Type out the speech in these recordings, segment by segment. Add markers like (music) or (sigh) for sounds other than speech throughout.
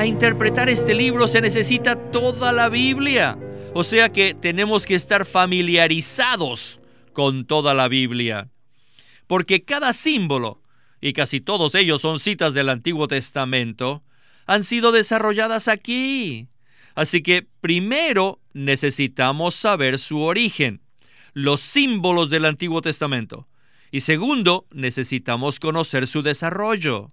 para interpretar este libro se necesita toda la Biblia. O sea que tenemos que estar familiarizados con toda la Biblia. Porque cada símbolo, y casi todos ellos son citas del Antiguo Testamento, han sido desarrolladas aquí. Así que primero necesitamos saber su origen, los símbolos del Antiguo Testamento. Y segundo, necesitamos conocer su desarrollo.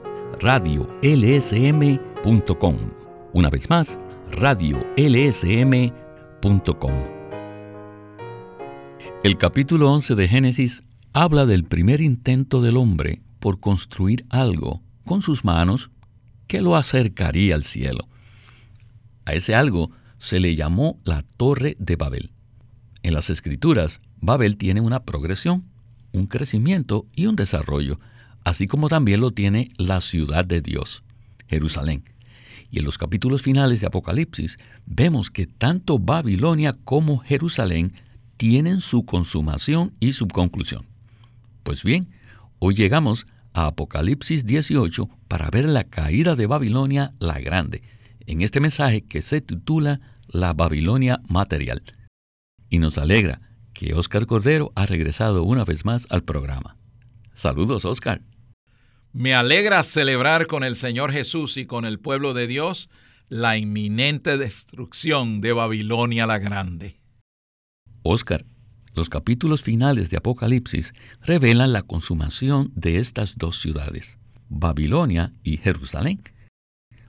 radiolsm.com. Una vez más, radiolsm.com. El capítulo 11 de Génesis habla del primer intento del hombre por construir algo con sus manos que lo acercaría al cielo. A ese algo se le llamó la Torre de Babel. En las escrituras, Babel tiene una progresión, un crecimiento y un desarrollo, así como también lo tiene la ciudad de Dios, Jerusalén. Y en los capítulos finales de Apocalipsis vemos que tanto Babilonia como Jerusalén tienen su consumación y su conclusión. Pues bien, hoy llegamos a Apocalipsis 18 para ver la caída de Babilonia la Grande, en este mensaje que se titula La Babilonia Material. Y nos alegra que Oscar Cordero ha regresado una vez más al programa. Saludos, Oscar. Me alegra celebrar con el Señor Jesús y con el pueblo de Dios la inminente destrucción de Babilonia la Grande. Oscar, los capítulos finales de Apocalipsis revelan la consumación de estas dos ciudades, Babilonia y Jerusalén.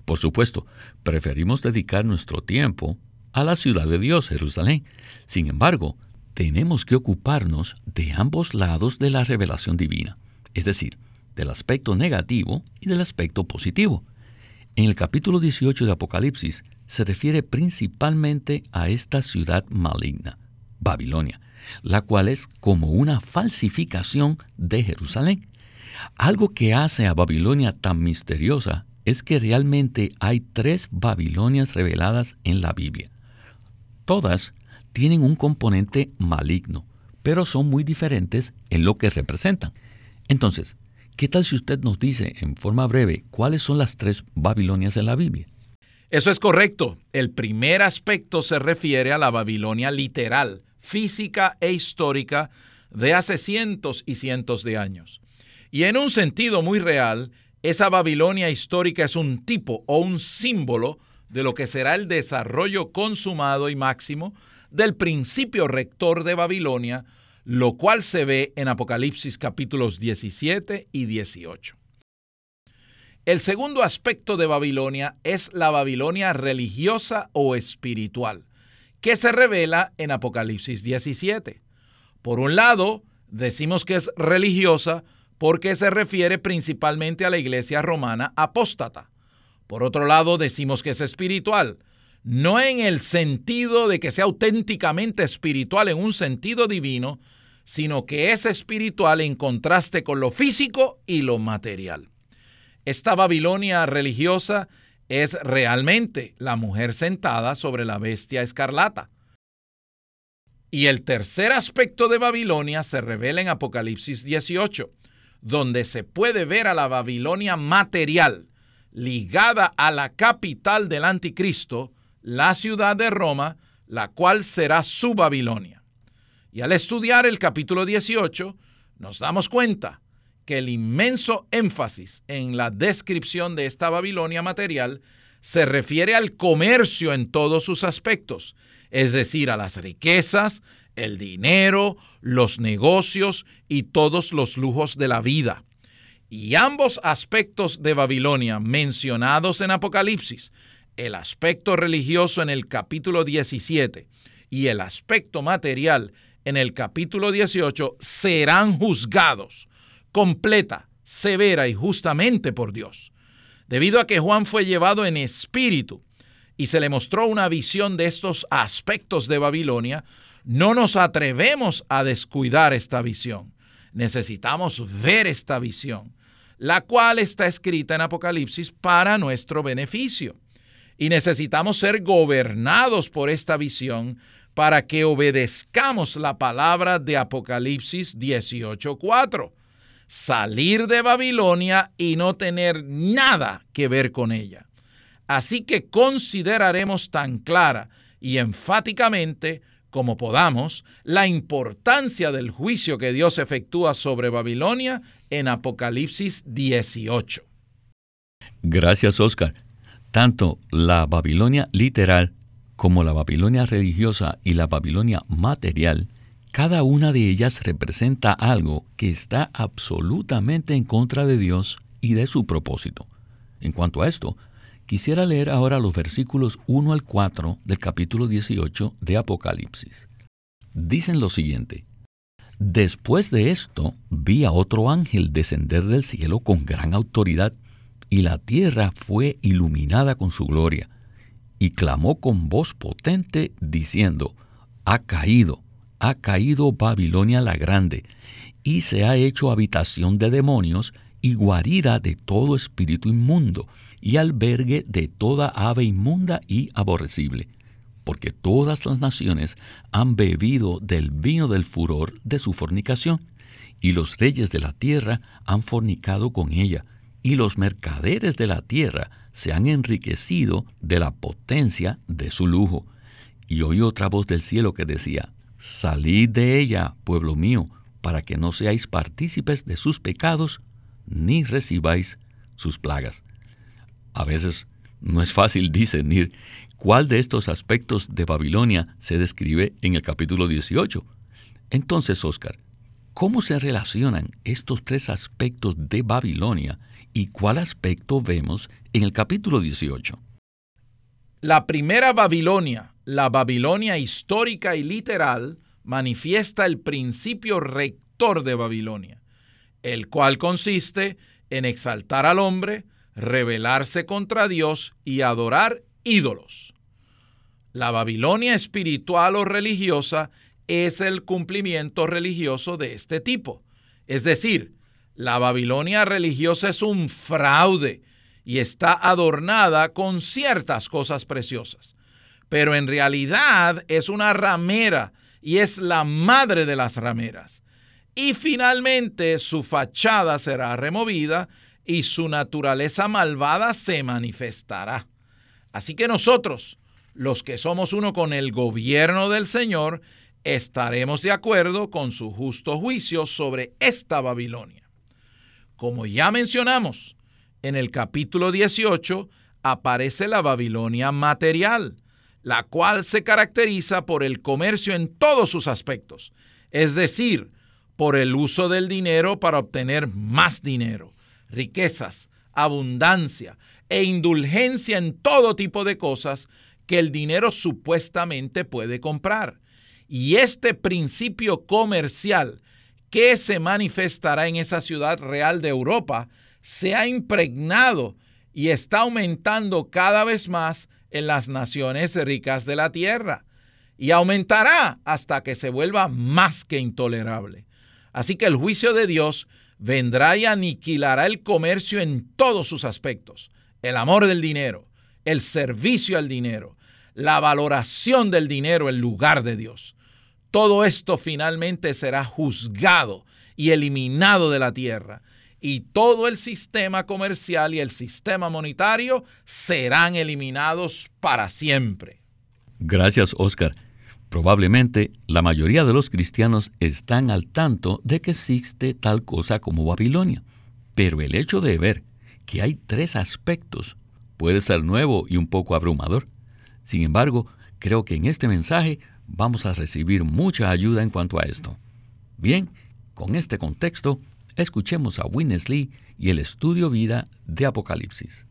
Por supuesto, preferimos dedicar nuestro tiempo a la ciudad de Dios, Jerusalén. Sin embargo, tenemos que ocuparnos de ambos lados de la revelación divina, es decir, del aspecto negativo y del aspecto positivo. En el capítulo 18 de Apocalipsis se refiere principalmente a esta ciudad maligna, Babilonia, la cual es como una falsificación de Jerusalén. Algo que hace a Babilonia tan misteriosa es que realmente hay tres Babilonias reveladas en la Biblia. Todas tienen un componente maligno, pero son muy diferentes en lo que representan. Entonces, ¿qué tal si usted nos dice en forma breve cuáles son las tres Babilonias en la Biblia? Eso es correcto. El primer aspecto se refiere a la Babilonia literal, física e histórica de hace cientos y cientos de años. Y en un sentido muy real, esa Babilonia histórica es un tipo o un símbolo de lo que será el desarrollo consumado y máximo del principio rector de Babilonia, lo cual se ve en Apocalipsis capítulos 17 y 18. El segundo aspecto de Babilonia es la Babilonia religiosa o espiritual, que se revela en Apocalipsis 17. Por un lado, decimos que es religiosa porque se refiere principalmente a la iglesia romana apóstata. Por otro lado, decimos que es espiritual, no en el sentido de que sea auténticamente espiritual en un sentido divino, sino que es espiritual en contraste con lo físico y lo material. Esta Babilonia religiosa es realmente la mujer sentada sobre la bestia escarlata. Y el tercer aspecto de Babilonia se revela en Apocalipsis 18, donde se puede ver a la Babilonia material ligada a la capital del anticristo, la ciudad de Roma, la cual será su Babilonia. Y al estudiar el capítulo 18, nos damos cuenta que el inmenso énfasis en la descripción de esta Babilonia material se refiere al comercio en todos sus aspectos, es decir, a las riquezas, el dinero, los negocios y todos los lujos de la vida. Y ambos aspectos de Babilonia mencionados en Apocalipsis, el aspecto religioso en el capítulo 17 y el aspecto material en el capítulo 18, serán juzgados completa, severa y justamente por Dios. Debido a que Juan fue llevado en espíritu y se le mostró una visión de estos aspectos de Babilonia, no nos atrevemos a descuidar esta visión. Necesitamos ver esta visión, la cual está escrita en Apocalipsis para nuestro beneficio. Y necesitamos ser gobernados por esta visión para que obedezcamos la palabra de Apocalipsis 18.4. Salir de Babilonia y no tener nada que ver con ella. Así que consideraremos tan clara y enfáticamente como podamos la importancia del juicio que Dios efectúa sobre Babilonia en Apocalipsis 18. Gracias, Oscar. Tanto la Babilonia literal como la Babilonia religiosa y la Babilonia material, cada una de ellas representa algo que está absolutamente en contra de Dios y de su propósito. En cuanto a esto, quisiera leer ahora los versículos 1 al 4 del capítulo 18 de Apocalipsis. Dicen lo siguiente. Después de esto, vi a otro ángel descender del cielo con gran autoridad, y la tierra fue iluminada con su gloria y clamó con voz potente, diciendo, Ha caído, ha caído Babilonia la grande, y se ha hecho habitación de demonios y guarida de todo espíritu inmundo, y albergue de toda ave inmunda y aborrecible, porque todas las naciones han bebido del vino del furor de su fornicación, y los reyes de la tierra han fornicado con ella, y los mercaderes de la tierra se han enriquecido de la potencia de su lujo. Y oí otra voz del cielo que decía, Salid de ella, pueblo mío, para que no seáis partícipes de sus pecados, ni recibáis sus plagas. A veces no es fácil (laughs) discernir cuál de estos aspectos de Babilonia se describe en el capítulo 18. Entonces, Oscar, ¿cómo se relacionan estos tres aspectos de Babilonia y cuál aspecto vemos en el capítulo 18. La primera Babilonia, la Babilonia histórica y literal, manifiesta el principio rector de Babilonia, el cual consiste en exaltar al hombre, rebelarse contra Dios y adorar ídolos. La Babilonia espiritual o religiosa es el cumplimiento religioso de este tipo, es decir, la Babilonia religiosa es un fraude y está adornada con ciertas cosas preciosas. Pero en realidad es una ramera y es la madre de las rameras. Y finalmente su fachada será removida y su naturaleza malvada se manifestará. Así que nosotros, los que somos uno con el gobierno del Señor, estaremos de acuerdo con su justo juicio sobre esta Babilonia. Como ya mencionamos, en el capítulo 18 aparece la Babilonia material, la cual se caracteriza por el comercio en todos sus aspectos, es decir, por el uso del dinero para obtener más dinero, riquezas, abundancia e indulgencia en todo tipo de cosas que el dinero supuestamente puede comprar. Y este principio comercial que se manifestará en esa ciudad real de Europa se ha impregnado y está aumentando cada vez más en las naciones ricas de la tierra y aumentará hasta que se vuelva más que intolerable. Así que el juicio de Dios vendrá y aniquilará el comercio en todos sus aspectos. El amor del dinero, el servicio al dinero, la valoración del dinero en lugar de Dios. Todo esto finalmente será juzgado y eliminado de la tierra. Y todo el sistema comercial y el sistema monetario serán eliminados para siempre. Gracias, Oscar. Probablemente la mayoría de los cristianos están al tanto de que existe tal cosa como Babilonia. Pero el hecho de ver que hay tres aspectos puede ser nuevo y un poco abrumador. Sin embargo, creo que en este mensaje vamos a recibir mucha ayuda en cuanto a esto. Bien, con este contexto, escuchemos a Winnesley y el estudio vida de Apocalipsis.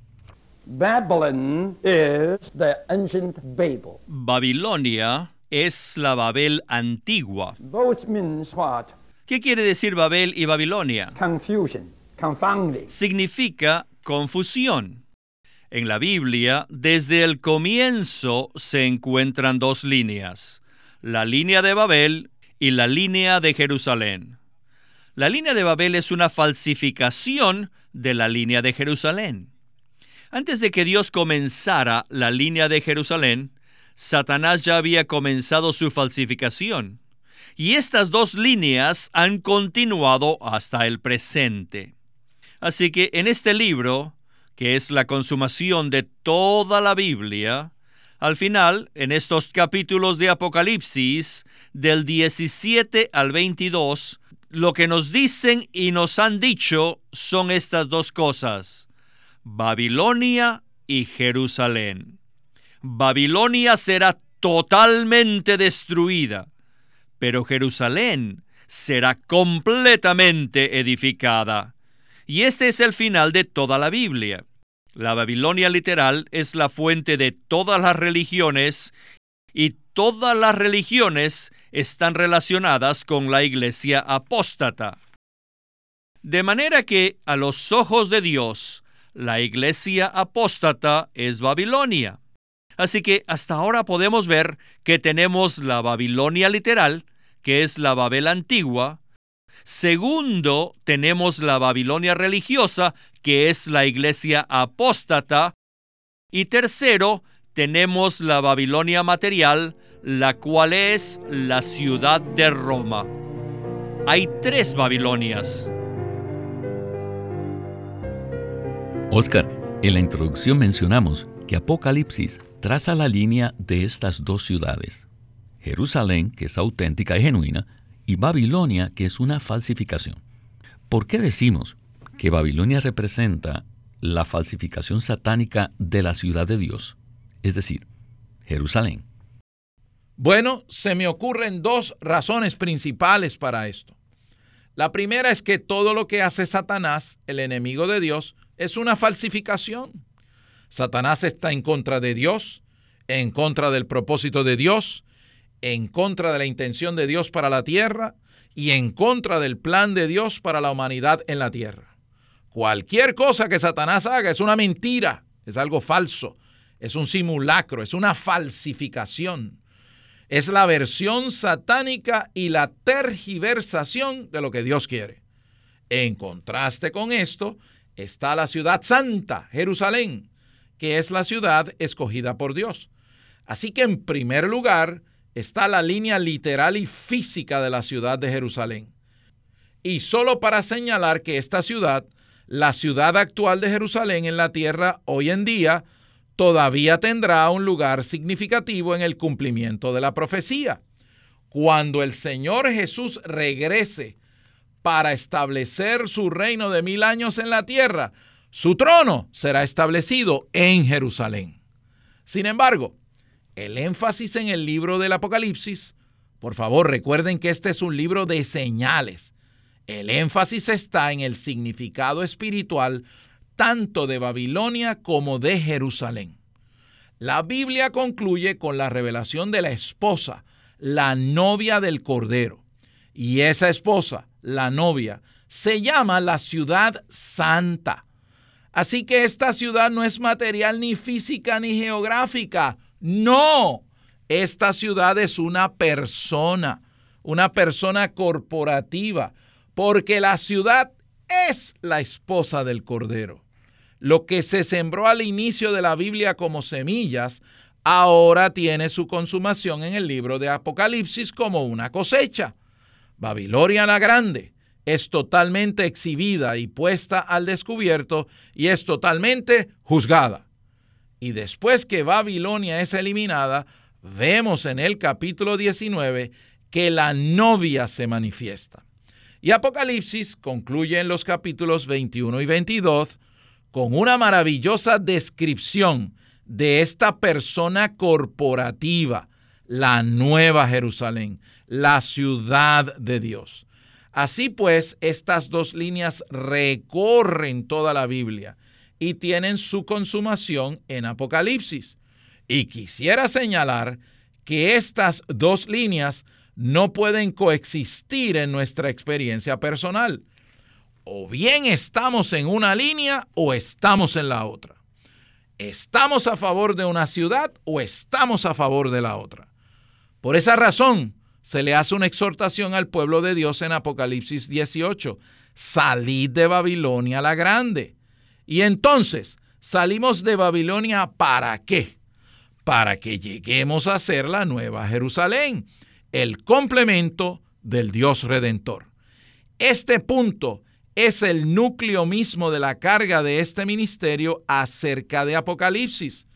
Babilonia es la Babel antigua. ¿Qué quiere decir Babel y Babilonia? Significa confusión. En la Biblia, desde el comienzo se encuentran dos líneas, la línea de Babel y la línea de Jerusalén. La línea de Babel es una falsificación de la línea de Jerusalén. Antes de que Dios comenzara la línea de Jerusalén, Satanás ya había comenzado su falsificación. Y estas dos líneas han continuado hasta el presente. Así que en este libro, que es la consumación de toda la Biblia, al final, en estos capítulos de Apocalipsis, del 17 al 22, lo que nos dicen y nos han dicho son estas dos cosas, Babilonia y Jerusalén. Babilonia será totalmente destruida, pero Jerusalén será completamente edificada. Y este es el final de toda la Biblia. La Babilonia literal es la fuente de todas las religiones y todas las religiones están relacionadas con la iglesia apóstata. De manera que a los ojos de Dios, la iglesia apóstata es Babilonia. Así que hasta ahora podemos ver que tenemos la Babilonia literal, que es la Babel antigua, Segundo, tenemos la Babilonia religiosa, que es la iglesia apóstata. Y tercero, tenemos la Babilonia material, la cual es la ciudad de Roma. Hay tres Babilonias. Oscar, en la introducción mencionamos que Apocalipsis traza la línea de estas dos ciudades. Jerusalén, que es auténtica y genuina, y Babilonia, que es una falsificación. ¿Por qué decimos que Babilonia representa la falsificación satánica de la ciudad de Dios? Es decir, Jerusalén. Bueno, se me ocurren dos razones principales para esto. La primera es que todo lo que hace Satanás, el enemigo de Dios, es una falsificación. Satanás está en contra de Dios, en contra del propósito de Dios, en contra de la intención de Dios para la tierra y en contra del plan de Dios para la humanidad en la tierra. Cualquier cosa que Satanás haga es una mentira, es algo falso, es un simulacro, es una falsificación. Es la versión satánica y la tergiversación de lo que Dios quiere. En contraste con esto está la ciudad santa, Jerusalén, que es la ciudad escogida por Dios. Así que en primer lugar, está la línea literal y física de la ciudad de Jerusalén. Y solo para señalar que esta ciudad, la ciudad actual de Jerusalén en la tierra hoy en día, todavía tendrá un lugar significativo en el cumplimiento de la profecía. Cuando el Señor Jesús regrese para establecer su reino de mil años en la tierra, su trono será establecido en Jerusalén. Sin embargo, el énfasis en el libro del Apocalipsis, por favor recuerden que este es un libro de señales. El énfasis está en el significado espiritual tanto de Babilonia como de Jerusalén. La Biblia concluye con la revelación de la esposa, la novia del Cordero. Y esa esposa, la novia, se llama la ciudad santa. Así que esta ciudad no es material ni física ni geográfica, no, esta ciudad es una persona, una persona corporativa, porque la ciudad es la esposa del Cordero. Lo que se sembró al inicio de la Biblia como semillas, ahora tiene su consumación en el libro de Apocalipsis como una cosecha. Babilonia la Grande es totalmente exhibida y puesta al descubierto y es totalmente juzgada. Y después que Babilonia es eliminada, vemos en el capítulo 19 que la novia se manifiesta. Y Apocalipsis concluye en los capítulos 21 y 22 con una maravillosa descripción de esta persona corporativa, la nueva Jerusalén, la ciudad de Dios. Así pues, estas dos líneas recorren toda la Biblia y tienen su consumación en Apocalipsis. Y quisiera señalar que estas dos líneas no pueden coexistir en nuestra experiencia personal. O bien estamos en una línea o estamos en la otra. ¿Estamos a favor de una ciudad o estamos a favor de la otra? Por esa razón, se le hace una exhortación al pueblo de Dios en Apocalipsis 18. Salid de Babilonia la grande. Y entonces, salimos de Babilonia para qué? Para que lleguemos a ser la nueva Jerusalén, el complemento del Dios redentor. Este punto es el núcleo mismo de la carga de este ministerio acerca de Apocalipsis,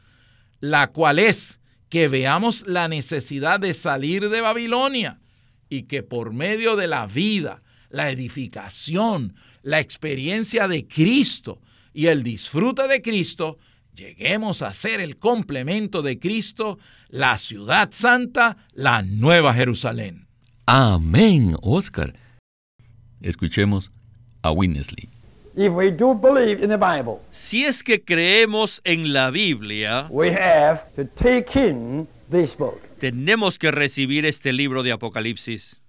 la cual es que veamos la necesidad de salir de Babilonia y que por medio de la vida, la edificación, la experiencia de Cristo y el disfrute de Cristo, lleguemos a ser el complemento de Cristo, la ciudad santa, la nueva Jerusalén. Amén, Oscar. Escuchemos a Winnesley. Si es que creemos en la Biblia, tenemos que recibir este libro de Apocalipsis.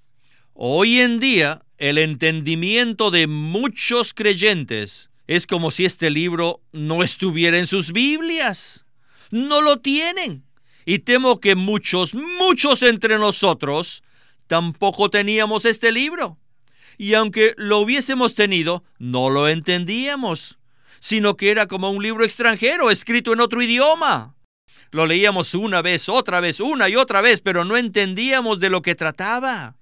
Hoy en día, el entendimiento de muchos creyentes es como si este libro no estuviera en sus Biblias. No lo tienen. Y temo que muchos, muchos entre nosotros tampoco teníamos este libro y aunque lo hubiésemos tenido, no lo entendíamos, sino que era como un libro extranjero escrito en otro idioma. Lo leíamos una vez, otra vez, una y otra vez, pero no entendíamos de lo que trataba.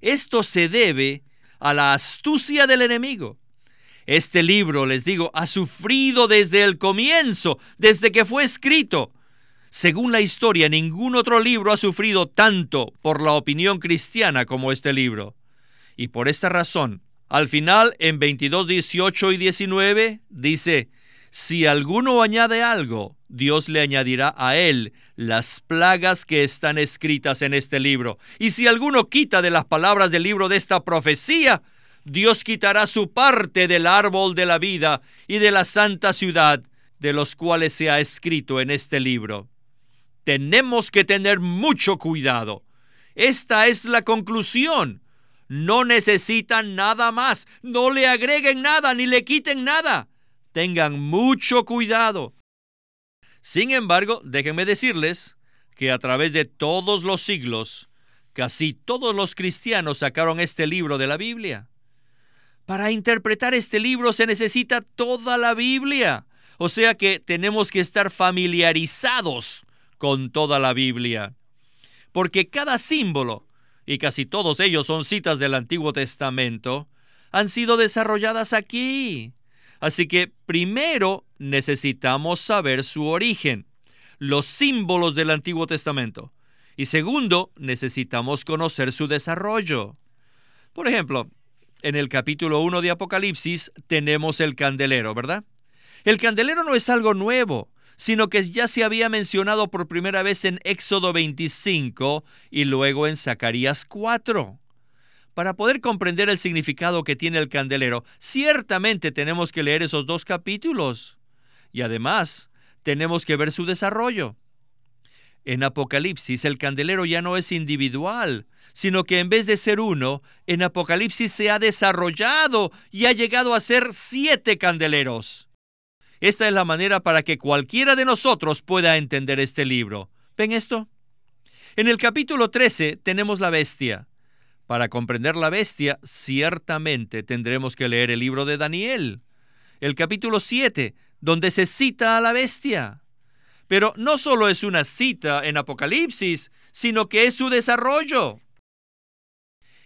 Esto se debe a la astucia del enemigo. Este libro, les digo, ha sufrido desde el comienzo, desde que fue escrito. Según la historia, ningún otro libro ha sufrido tanto por la opinión cristiana como este libro. Y por esta razón, al final, en 22, 18 y 19, dice, si alguno añade algo, Dios le añadirá a él las plagas que están escritas en este libro. Y si alguno quita de las palabras del libro de esta profecía, Dios quitará su parte del árbol de la vida y de la santa ciudad, de los cuales se ha escrito en este libro. Tenemos que tener mucho cuidado. Esta es la conclusión no necesitan nada más. No le agreguen nada ni le quiten nada. Tengan mucho cuidado. Sin embargo, déjenme decirles que a través de todos los siglos, casi todos los cristianos sacaron este libro de la Biblia. Para interpretar este libro se necesita toda la Biblia. O sea que tenemos que estar familiarizados con toda la Biblia. Porque cada símbolo y casi todos ellos son citas del Antiguo Testamento, han sido desarrolladas aquí. Así que primero necesitamos saber su origen, los símbolos del Antiguo Testamento. Y segundo, necesitamos conocer su desarrollo. Por ejemplo, en el capítulo 1 de Apocalipsis tenemos el candelero, ¿verdad? El candelero no es algo nuevo sino que ya se había mencionado por primera vez en Éxodo 25 y luego en Zacarías 4. Para poder comprender el significado que tiene el candelero, ciertamente tenemos que leer esos dos capítulos. Y además, tenemos que ver su desarrollo. En Apocalipsis el candelero ya no es individual, sino que en vez de ser uno, en Apocalipsis se ha desarrollado y ha llegado a ser siete candeleros. Esta es la manera para que cualquiera de nosotros pueda entender este libro. ¿Ven esto? En el capítulo 13 tenemos la bestia. Para comprender la bestia, ciertamente tendremos que leer el libro de Daniel. El capítulo 7, donde se cita a la bestia. Pero no solo es una cita en Apocalipsis, sino que es su desarrollo.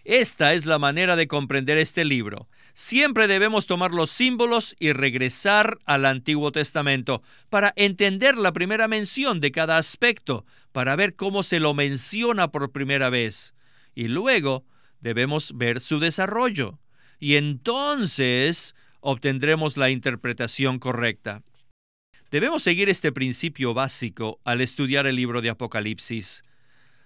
Esta es la manera de comprender este libro. Siempre debemos tomar los símbolos y regresar al Antiguo Testamento para entender la primera mención de cada aspecto, para ver cómo se lo menciona por primera vez. Y luego debemos ver su desarrollo. Y entonces obtendremos la interpretación correcta. Debemos seguir este principio básico al estudiar el libro de Apocalipsis.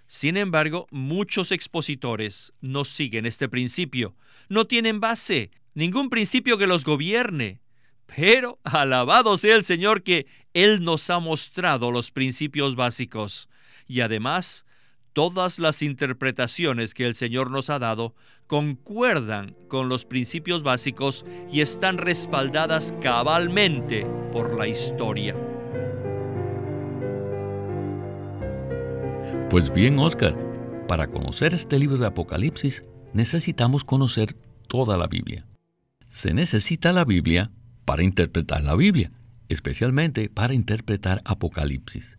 Sin embargo, muchos expositores no siguen este principio, no tienen base, ningún principio que los gobierne. Pero alabado sea el Señor que Él nos ha mostrado los principios básicos. Y además, todas las interpretaciones que el Señor nos ha dado concuerdan con los principios básicos y están respaldadas cabalmente por la historia. Pues bien, Oscar, para conocer este libro de Apocalipsis necesitamos conocer toda la Biblia. Se necesita la Biblia para interpretar la Biblia, especialmente para interpretar Apocalipsis.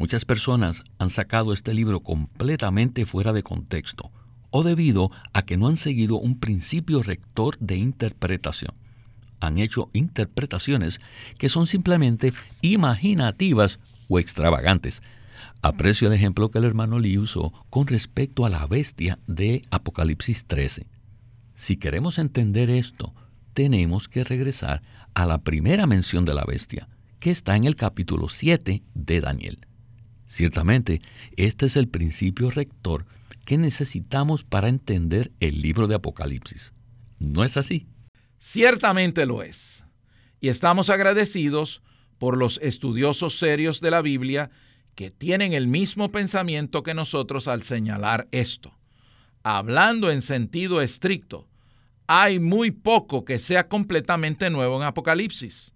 Muchas personas han sacado este libro completamente fuera de contexto o debido a que no han seguido un principio rector de interpretación. Han hecho interpretaciones que son simplemente imaginativas o extravagantes. Aprecio el ejemplo que el hermano Lee usó con respecto a la bestia de Apocalipsis 13. Si queremos entender esto, tenemos que regresar a la primera mención de la bestia, que está en el capítulo 7 de Daniel. Ciertamente, este es el principio rector que necesitamos para entender el libro de Apocalipsis. ¿No es así? Ciertamente lo es. Y estamos agradecidos por los estudiosos serios de la Biblia que tienen el mismo pensamiento que nosotros al señalar esto. Hablando en sentido estricto, hay muy poco que sea completamente nuevo en Apocalipsis.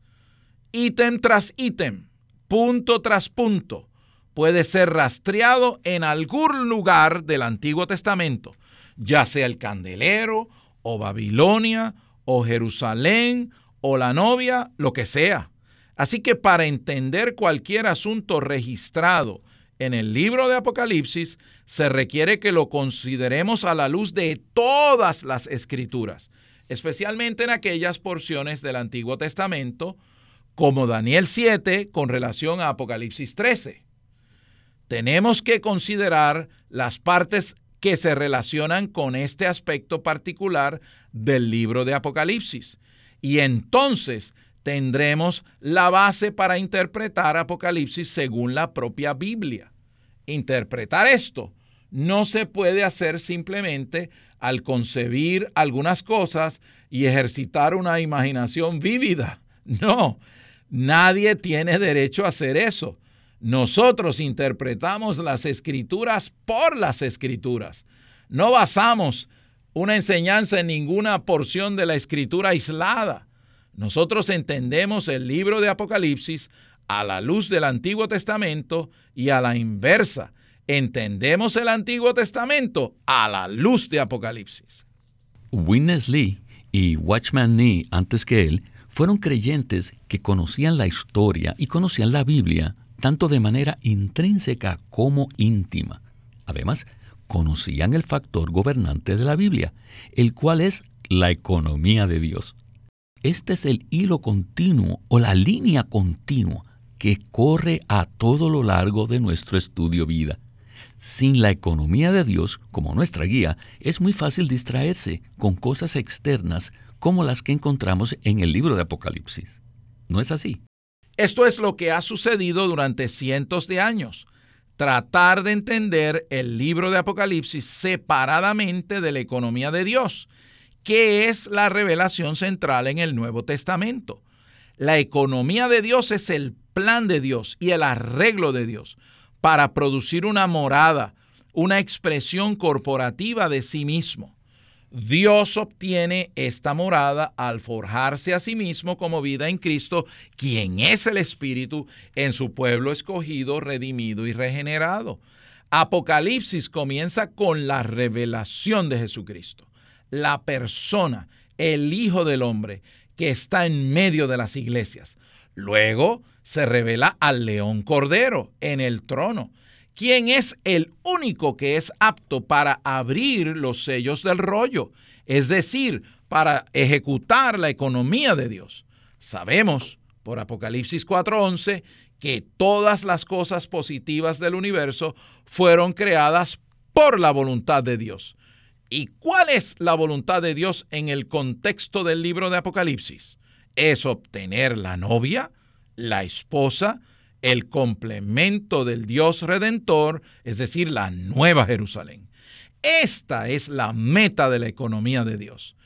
Ítem tras ítem, punto tras punto, puede ser rastreado en algún lugar del Antiguo Testamento, ya sea el candelero, o Babilonia, o Jerusalén, o la novia, lo que sea. Así que para entender cualquier asunto registrado en el libro de Apocalipsis, se requiere que lo consideremos a la luz de todas las escrituras, especialmente en aquellas porciones del Antiguo Testamento, como Daniel 7 con relación a Apocalipsis 13 tenemos que considerar las partes que se relacionan con este aspecto particular del libro de Apocalipsis. Y entonces tendremos la base para interpretar Apocalipsis según la propia Biblia. Interpretar esto no se puede hacer simplemente al concebir algunas cosas y ejercitar una imaginación vívida. (laughs) No, nadie tiene derecho a hacer eso. Nosotros interpretamos las escrituras por las escrituras. No basamos una enseñanza en ninguna porción de la escritura aislada. Nosotros entendemos el libro de Apocalipsis a la luz del Antiguo Testamento y a la inversa. Entendemos el Antiguo Testamento a la luz de Apocalipsis. Witness Lee y Watchman Nee, antes que él, fueron creyentes que conocían la historia y conocían la Biblia tanto de manera intrínseca como íntima. Además, conocían el factor gobernante de la Biblia, el cual es la economía de Dios. Este es el hilo continuo o la línea continua que corre a todo lo largo de nuestro estudio vida. Sin la economía de Dios como nuestra guía, es muy fácil distraerse con cosas externas como las que encontramos en el libro de Apocalipsis. ¿No es así? Esto es lo que ha sucedido durante cientos de años. Tratar de entender el libro de Apocalipsis separadamente de la economía de Dios, que es la revelación central en el Nuevo Testamento. La economía de Dios es el plan de Dios y el arreglo de Dios para producir una morada, una expresión corporativa de sí mismo. Dios obtiene esta morada al forjarse a sí mismo como vida en Cristo, quien es el Espíritu en su pueblo escogido, redimido y regenerado. Apocalipsis comienza con la revelación de Jesucristo, la persona, el Hijo del Hombre, que está en medio de las iglesias. Luego se revela al león cordero en el trono ¿Quién es el único que es apto para abrir los sellos del rollo, es decir, para ejecutar la economía de Dios. Sabemos por Apocalipsis 4:11 que todas las cosas positivas del universo fueron creadas por la voluntad de Dios. ¿Y cuál es la voluntad de Dios en el contexto del libro de Apocalipsis? Es obtener la novia, la esposa, el complemento del Dios redentor, es decir, la nueva Jerusalén. Esta es la meta de la economía de Dios.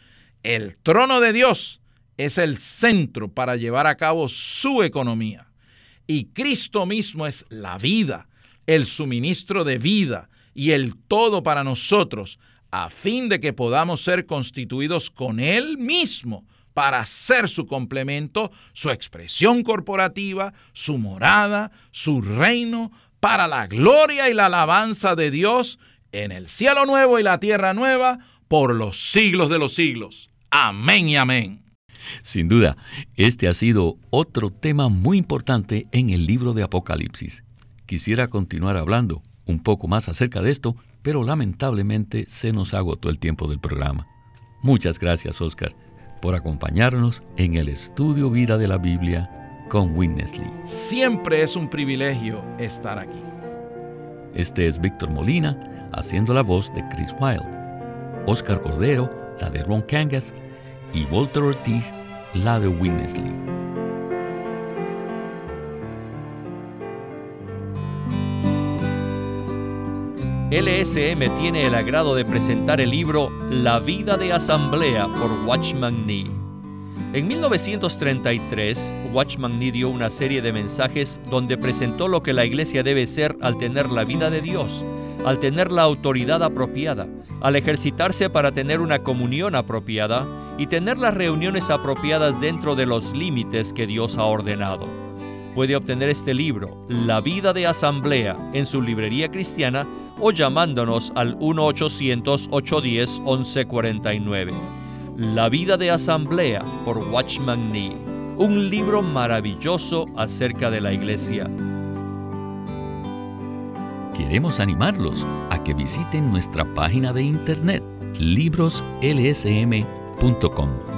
El trono de Dios es el centro para llevar a cabo su economía. Y Cristo mismo es la vida, el suministro de vida y el todo para nosotros, a fin de que podamos ser constituidos con Él mismo para ser su complemento, su expresión corporativa, su morada, su reino, para la gloria y la alabanza de Dios en el cielo nuevo y la tierra nueva por los siglos de los siglos. Amén y amén. Sin duda, este ha sido otro tema muy importante en el libro de Apocalipsis. Quisiera continuar hablando un poco más acerca de esto, pero lamentablemente se nos agotó el tiempo del programa. Muchas gracias, Oscar, por acompañarnos en el estudio Vida de la Biblia con Winnesley. Siempre es un privilegio estar aquí. Este es Víctor Molina haciendo la voz de Chris Wilde, Oscar Cordero, la de Ron Kangas y Walter Ortiz, la de Winnesley. LSM tiene el agrado de presentar el libro La vida de asamblea por Watchman Nee. En 1933, Watchman Nee dio una serie de mensajes donde presentó lo que la iglesia debe ser al tener la vida de Dios, al tener la autoridad apropiada, al ejercitarse para tener una comunión apropiada y tener las reuniones apropiadas dentro de los límites que Dios ha ordenado. Puede obtener este libro, La vida de asamblea, en su librería cristiana o llamándonos al 1-800-810-1149. La vida de asamblea por Watchman Nee, un libro maravilloso acerca de la iglesia. Queremos animarlos a que visiten nuestra página de internet libroslsm.com.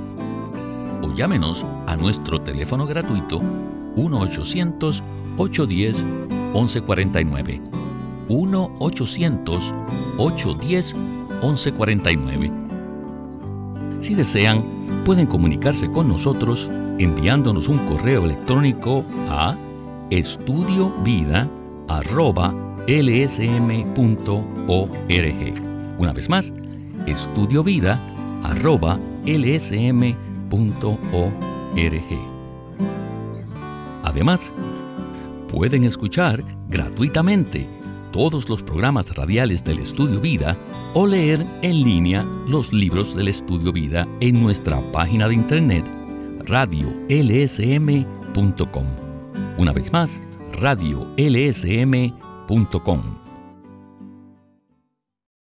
llámenos a nuestro teléfono gratuito 1 800 810-1149. 1-800-810-1149. Si desean, pueden comunicarse con nosotros enviándonos un correo electrónico a estudiovida.lsm.org. Una vez más, estudiovida.lsm.org. Además, pueden escuchar gratuitamente todos los programas radiales del Estudio Vida o leer en línea los libros del Estudio Vida en nuestra página de internet radiolsm.com. Una vez más, radiolsm.com.